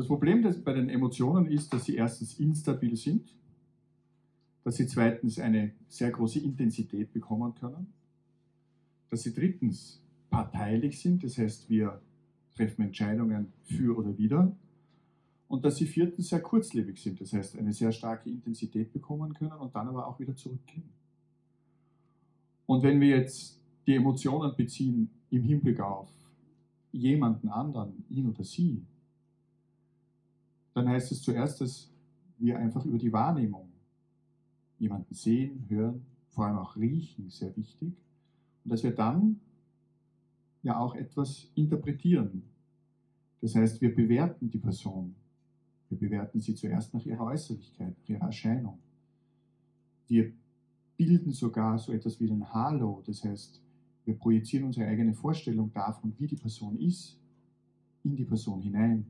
Das Problem bei den Emotionen ist, dass sie erstens instabil sind, dass sie zweitens eine sehr große Intensität bekommen können, dass sie drittens parteilich sind, das heißt wir treffen Entscheidungen für oder wider, und dass sie viertens sehr kurzlebig sind, das heißt eine sehr starke Intensität bekommen können und dann aber auch wieder zurückgehen. Und wenn wir jetzt die Emotionen beziehen im Hinblick auf jemanden anderen, ihn oder sie, dann heißt es zuerst, dass wir einfach über die Wahrnehmung jemanden sehen, hören, vor allem auch riechen, sehr wichtig, und dass wir dann ja auch etwas interpretieren. Das heißt, wir bewerten die Person wir bewerten sie zuerst nach ihrer Äußerlichkeit, nach ihrer Erscheinung. Wir bilden sogar so etwas wie ein Halo, das heißt, wir projizieren unsere eigene Vorstellung davon, wie die Person ist, in die Person hinein.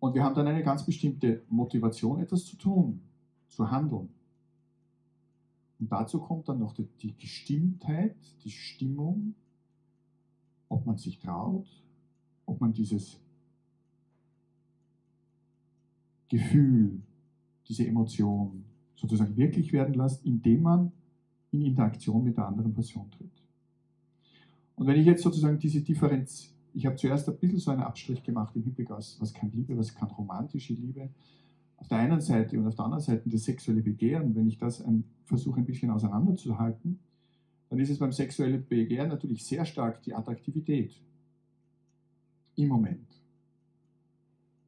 Und wir haben dann eine ganz bestimmte Motivation, etwas zu tun, zu handeln. Und dazu kommt dann noch die, die Gestimmtheit, die Stimmung, ob man sich traut, ob man dieses Gefühl, diese Emotion sozusagen wirklich werden lässt, indem man in Interaktion mit der anderen Person tritt. Und wenn ich jetzt sozusagen diese Differenz, ich habe zuerst ein bisschen so einen Abstrich gemacht im Hinblick aus, was kann Liebe, was kann romantische Liebe, auf der einen Seite und auf der anderen Seite das sexuelle Begehren, wenn ich das versuche ein bisschen auseinanderzuhalten, dann ist es beim sexuellen Begehren natürlich sehr stark die Attraktivität im Moment.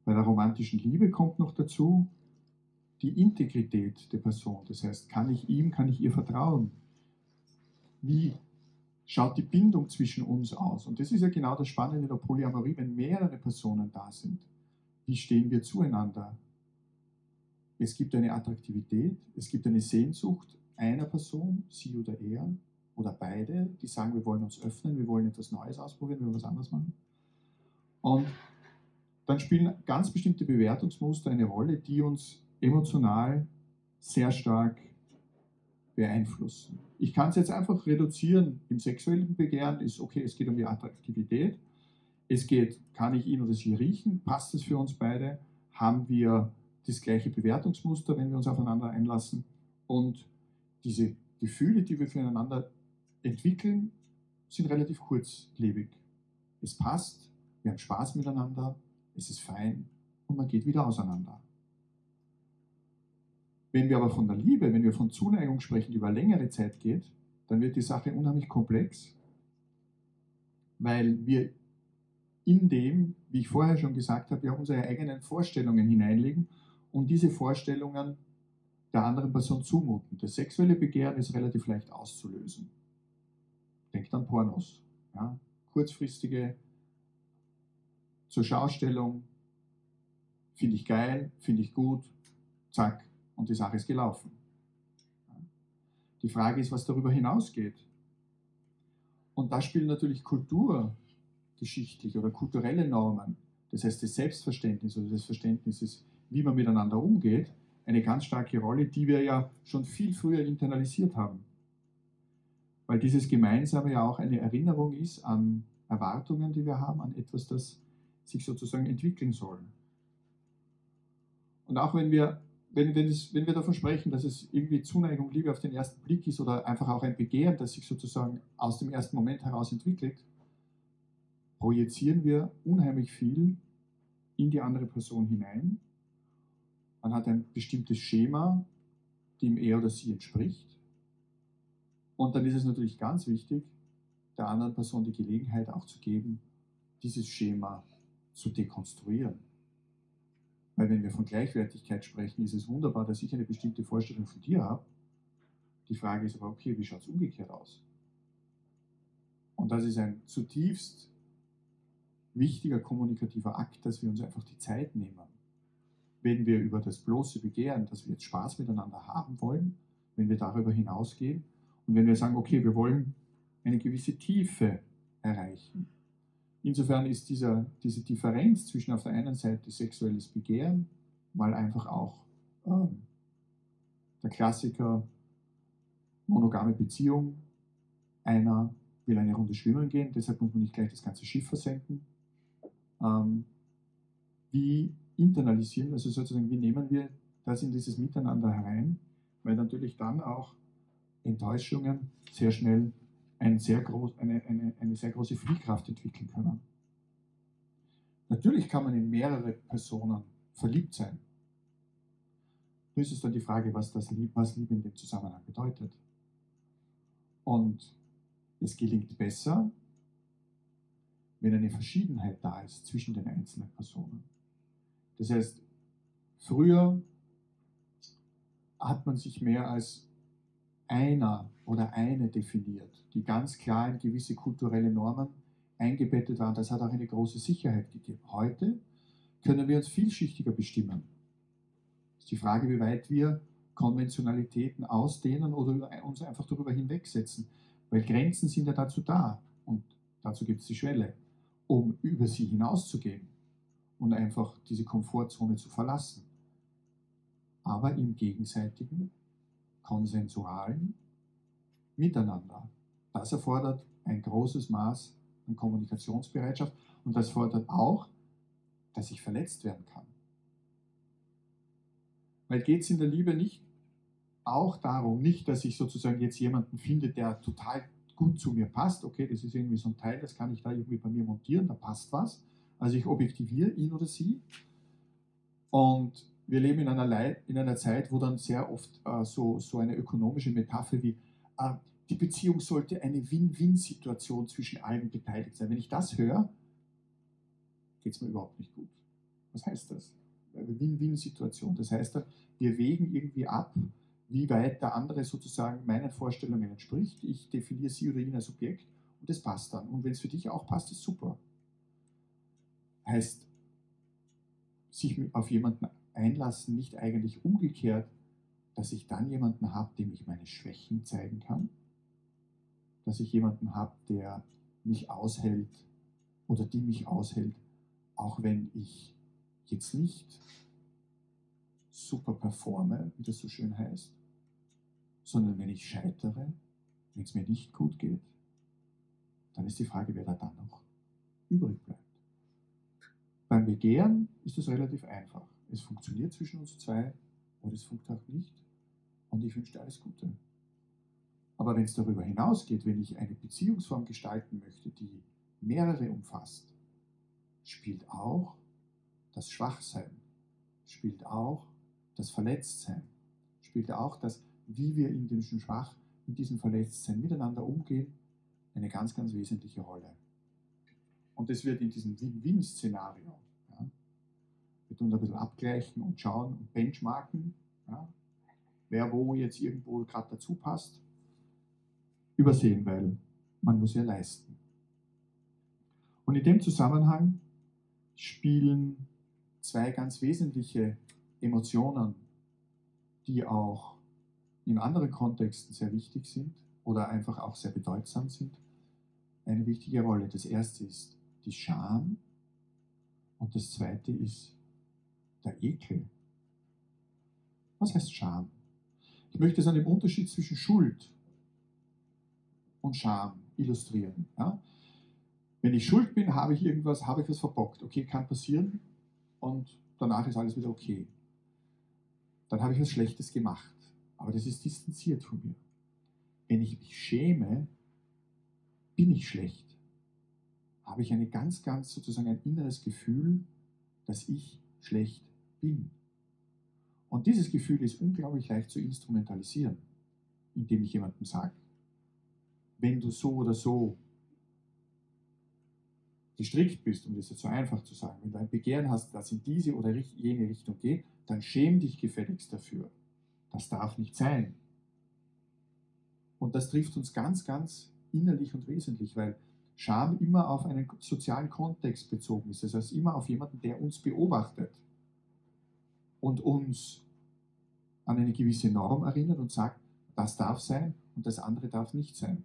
Bei der romantischen Liebe kommt noch dazu die Integrität der Person. Das heißt, kann ich ihm, kann ich ihr vertrauen? Wie schaut die Bindung zwischen uns aus? Und das ist ja genau das Spannende der Polyamorie, wenn mehrere Personen da sind. Wie stehen wir zueinander? Es gibt eine Attraktivität, es gibt eine Sehnsucht einer Person, sie oder er oder beide, die sagen, wir wollen uns öffnen, wir wollen etwas Neues ausprobieren, wir wollen was anderes machen. Und dann spielen ganz bestimmte Bewertungsmuster eine Rolle, die uns emotional sehr stark beeinflussen. Ich kann es jetzt einfach reduzieren. Im sexuellen Begehren ist okay, es geht um die Attraktivität. Es geht, kann ich ihn oder sie riechen? Passt es für uns beide? Haben wir das gleiche Bewertungsmuster, wenn wir uns aufeinander einlassen? Und diese Gefühle, die wir füreinander entwickeln, sind relativ kurzlebig. Es passt, wir haben Spaß miteinander, es ist fein und man geht wieder auseinander. Wenn wir aber von der Liebe, wenn wir von Zuneigung sprechen, die über längere Zeit geht, dann wird die Sache unheimlich komplex, weil wir in dem, wie ich vorher schon gesagt habe, ja unsere eigenen Vorstellungen hineinlegen und diese Vorstellungen der anderen Person zumuten. Das sexuelle Begehren ist relativ leicht auszulösen. Denkt an Pornos. Ja? Kurzfristige zur Schaustellung, finde ich geil, finde ich gut, zack, und die Sache ist gelaufen. Die Frage ist, was darüber hinausgeht. Und da spielen natürlich kulturgeschichtliche oder kulturelle Normen, das heißt das Selbstverständnis oder das Verständnis, wie man miteinander umgeht, eine ganz starke Rolle, die wir ja schon viel früher internalisiert haben. Weil dieses Gemeinsame ja auch eine Erinnerung ist an Erwartungen, die wir haben, an etwas, das sich sozusagen entwickeln sollen. Und auch wenn wir, wenn, wenn, es, wenn wir davon sprechen, dass es irgendwie Zuneigung, Liebe auf den ersten Blick ist oder einfach auch ein Begehren, das sich sozusagen aus dem ersten Moment heraus entwickelt, projizieren wir unheimlich viel in die andere Person hinein. Man hat ein bestimmtes Schema, dem er oder sie entspricht. Und dann ist es natürlich ganz wichtig, der anderen Person die Gelegenheit auch zu geben, dieses Schema zu dekonstruieren. Weil wenn wir von Gleichwertigkeit sprechen, ist es wunderbar, dass ich eine bestimmte Vorstellung von dir habe. Die Frage ist aber, okay, wie schaut es umgekehrt aus? Und das ist ein zutiefst wichtiger kommunikativer Akt, dass wir uns einfach die Zeit nehmen. Wenn wir über das bloße Begehren, dass wir jetzt Spaß miteinander haben wollen, wenn wir darüber hinausgehen und wenn wir sagen, okay, wir wollen eine gewisse Tiefe erreichen, Insofern ist dieser, diese Differenz zwischen auf der einen Seite sexuelles Begehren, mal einfach auch ähm, der Klassiker monogame Beziehung, einer will eine Runde schwimmen gehen, deshalb muss man nicht gleich das ganze Schiff versenken. Ähm, wie internalisieren, also sozusagen, wie nehmen wir das in dieses Miteinander herein, weil natürlich dann auch Enttäuschungen sehr schnell ein sehr groß, eine, eine, eine sehr große Fliehkraft entwickeln können. Natürlich kann man in mehrere Personen verliebt sein. Nur ist es dann die Frage, was, das was Liebe in dem Zusammenhang bedeutet. Und es gelingt besser, wenn eine Verschiedenheit da ist zwischen den einzelnen Personen. Das heißt, früher hat man sich mehr als einer oder eine definiert, die ganz klar in gewisse kulturelle Normen eingebettet waren. Das hat auch eine große Sicherheit gegeben. Heute können wir uns vielschichtiger bestimmen. Das ist die Frage, wie weit wir Konventionalitäten ausdehnen oder uns einfach darüber hinwegsetzen. Weil Grenzen sind ja dazu da und dazu gibt es die Schwelle, um über sie hinauszugehen und einfach diese Komfortzone zu verlassen. Aber im gegenseitigen, konsensualen Miteinander. Das erfordert ein großes Maß an Kommunikationsbereitschaft und das fordert auch, dass ich verletzt werden kann. Weil geht es in der Liebe nicht auch darum, nicht, dass ich sozusagen jetzt jemanden finde, der total gut zu mir passt, okay, das ist irgendwie so ein Teil, das kann ich da irgendwie bei mir montieren, da passt was. Also ich objektiviere ihn oder sie. Und wir leben in einer, Leit in einer Zeit, wo dann sehr oft äh, so, so eine ökonomische Metapher wie äh, die Beziehung sollte eine Win-Win-Situation zwischen allen beteiligt sein. Wenn ich das höre, geht es mir überhaupt nicht gut. Was heißt das? Win-Win-Situation. Das heißt, wir wägen irgendwie ab, wie weit der andere sozusagen meinen Vorstellungen entspricht. Ich definiere sie oder ihn als Objekt und das passt dann. Und wenn es für dich auch passt, ist super. Heißt, sich auf jemanden einlassen, nicht eigentlich umgekehrt, dass ich dann jemanden habe, dem ich meine Schwächen zeigen kann, dass ich jemanden habe, der mich aushält oder die mich aushält, auch wenn ich jetzt nicht super performe, wie das so schön heißt, sondern wenn ich scheitere, wenn es mir nicht gut geht, dann ist die Frage, wer da dann noch übrig bleibt. Beim Begehren ist es relativ einfach. Es funktioniert zwischen uns zwei oder es funktioniert nicht. Und ich wünsche dir alles Gute. Aber wenn es darüber hinausgeht, wenn ich eine Beziehungsform gestalten möchte, die mehrere umfasst, spielt auch das Schwachsein, spielt auch das Verletztsein, spielt auch das, wie wir in diesem Schwach, in diesem Verletztsein miteinander umgehen, eine ganz, ganz wesentliche Rolle. Und das wird in diesem Win-Win-Szenario, da ein bisschen abgleichen und schauen und benchmarken, ja, wer wo jetzt irgendwo gerade dazu passt, übersehen, weil man muss ja leisten. Und in dem Zusammenhang spielen zwei ganz wesentliche Emotionen, die auch in anderen Kontexten sehr wichtig sind oder einfach auch sehr bedeutsam sind, eine wichtige Rolle. Das erste ist die Scham und das zweite ist der Ekel. Was heißt Scham? Ich möchte es an dem Unterschied zwischen Schuld und Scham illustrieren. Ja? Wenn ich schuld bin, habe ich irgendwas, habe ich was verbockt. Okay, kann passieren und danach ist alles wieder okay. Dann habe ich was Schlechtes gemacht. Aber das ist distanziert von mir. Wenn ich mich schäme, bin ich schlecht. Habe ich eine ganz, ganz sozusagen ein inneres Gefühl, dass ich schlecht bin. Und dieses Gefühl ist unglaublich leicht zu instrumentalisieren, indem ich jemandem sage, wenn du so oder so gestrickt bist, um das jetzt so einfach zu sagen, wenn du ein Begehren hast, das in diese oder jene Richtung geht, dann schäm dich gefälligst dafür. Das darf nicht sein. Und das trifft uns ganz, ganz innerlich und wesentlich, weil Scham immer auf einen sozialen Kontext bezogen ist. Das heißt immer auf jemanden, der uns beobachtet und uns an eine gewisse Norm erinnert und sagt, das darf sein und das andere darf nicht sein.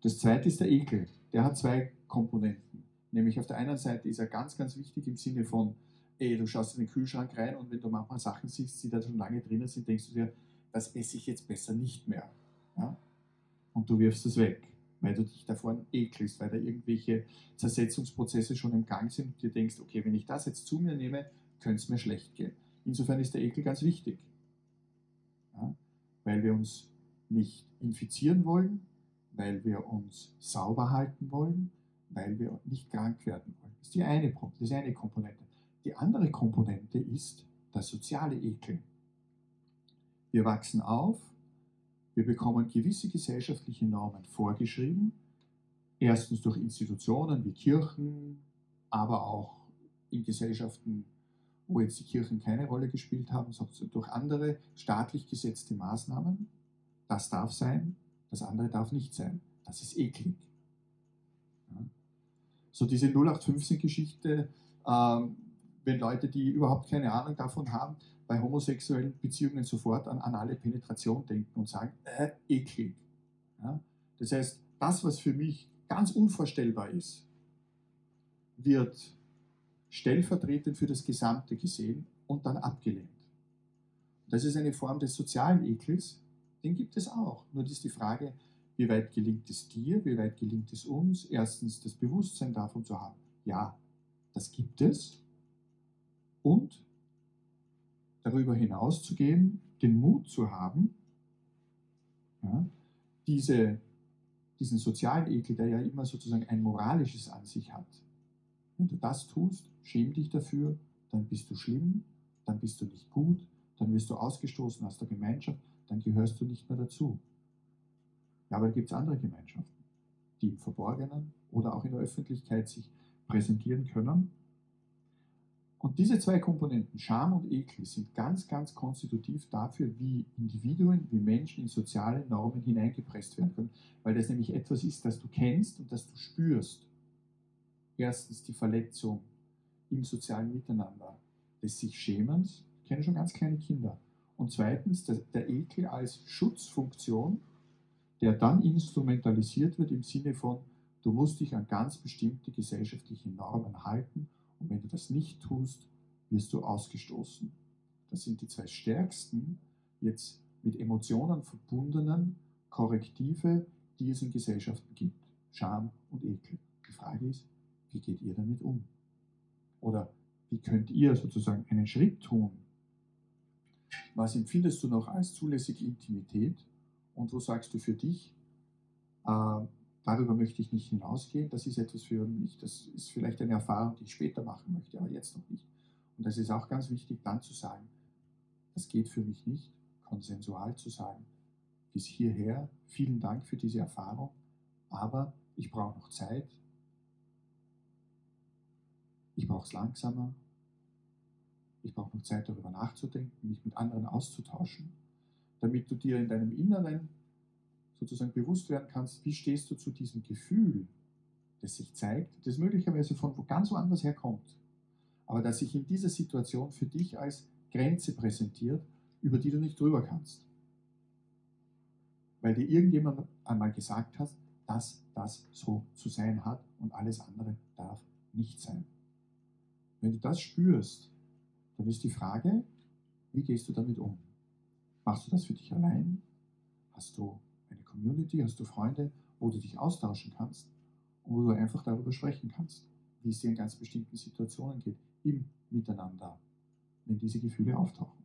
Das zweite ist der Ekel. Der hat zwei Komponenten. Nämlich auf der einen Seite ist er ganz, ganz wichtig im Sinne von, ey, du schaust in den Kühlschrank rein und wenn du manchmal Sachen siehst, die da schon lange drinnen sind, denkst du dir, das esse ich jetzt besser nicht mehr. Ja? Und du wirfst es weg. weil du dich davor ekelst, weil da irgendwelche Zersetzungsprozesse schon im Gang sind und dir denkst, okay, wenn ich das jetzt zu mir nehme, könnte es mir schlecht gehen. Insofern ist der Ekel ganz wichtig, ja? weil wir uns nicht infizieren wollen, weil wir uns sauber halten wollen, weil wir nicht krank werden wollen. Das ist die eine, das ist eine Komponente. Die andere Komponente ist der soziale Ekel. Wir wachsen auf, wir bekommen gewisse gesellschaftliche Normen vorgeschrieben, erstens durch Institutionen wie Kirchen, aber auch in Gesellschaften, wo jetzt die Kirchen keine Rolle gespielt haben, sondern durch andere staatlich gesetzte Maßnahmen. Das darf sein, das andere darf nicht sein. Das ist eklig. Ja. So diese 0815-Geschichte, ähm, wenn Leute, die überhaupt keine Ahnung davon haben, bei homosexuellen Beziehungen sofort an anale Penetration denken und sagen, äh, eklig. Ja? Das heißt, das, was für mich ganz unvorstellbar ist, wird stellvertretend für das Gesamte gesehen und dann abgelehnt. Das ist eine Form des sozialen Ekels, den gibt es auch. Nur ist die Frage, wie weit gelingt es dir, wie weit gelingt es uns, erstens das Bewusstsein davon zu haben, ja, das gibt es, und darüber hinaus zu gehen, den Mut zu haben, ja, diese, diesen sozialen Ekel, der ja immer sozusagen ein moralisches an sich hat. Wenn du das tust, schäm dich dafür, dann bist du schlimm, dann bist du nicht gut, dann wirst du ausgestoßen aus der Gemeinschaft, dann gehörst du nicht mehr dazu. Ja, aber da gibt es andere Gemeinschaften, die im Verborgenen oder auch in der Öffentlichkeit sich präsentieren können und diese zwei Komponenten, Scham und Ekel, sind ganz, ganz konstitutiv dafür, wie Individuen, wie Menschen in soziale Normen hineingepresst werden können, weil das nämlich etwas ist, das du kennst und das du spürst. Erstens die Verletzung im sozialen Miteinander des sich Schämens, ich kenne schon ganz kleine Kinder. Und zweitens der, der Ekel als Schutzfunktion, der dann instrumentalisiert wird im Sinne von, du musst dich an ganz bestimmte gesellschaftliche Normen halten und wenn du das nicht tust, wirst du ausgestoßen. Das sind die zwei stärksten, jetzt mit Emotionen verbundenen Korrektive, die es in Gesellschaften gibt. Scham und Ekel. Die Frage ist, wie geht ihr damit um? Oder wie könnt ihr sozusagen einen Schritt tun? Was empfindest du noch als zulässige Intimität? Und wo sagst du für dich, äh, darüber möchte ich nicht hinausgehen, das ist etwas für mich, das ist vielleicht eine Erfahrung, die ich später machen möchte, aber jetzt noch nicht. Und das ist auch ganz wichtig, dann zu sagen, das geht für mich nicht, konsensual zu sagen, bis hierher, vielen Dank für diese Erfahrung, aber ich brauche noch Zeit, ich brauche es langsamer, ich brauche noch Zeit darüber nachzudenken, mich mit anderen auszutauschen, damit du dir in deinem Inneren sozusagen bewusst werden kannst, wie stehst du zu diesem Gefühl, das sich zeigt, das möglicherweise von ganz woanders herkommt, aber das sich in dieser Situation für dich als Grenze präsentiert, über die du nicht drüber kannst. Weil dir irgendjemand einmal gesagt hat, dass das so zu sein hat und alles andere darf nicht sein. Wenn du das spürst, dann ist die Frage, wie gehst du damit um? Machst du das für dich allein? Hast du Community, hast du Freunde, wo du dich austauschen kannst und wo du einfach darüber sprechen kannst, wie es dir in ganz bestimmten Situationen geht, im Miteinander, wenn diese Gefühle auftauchen.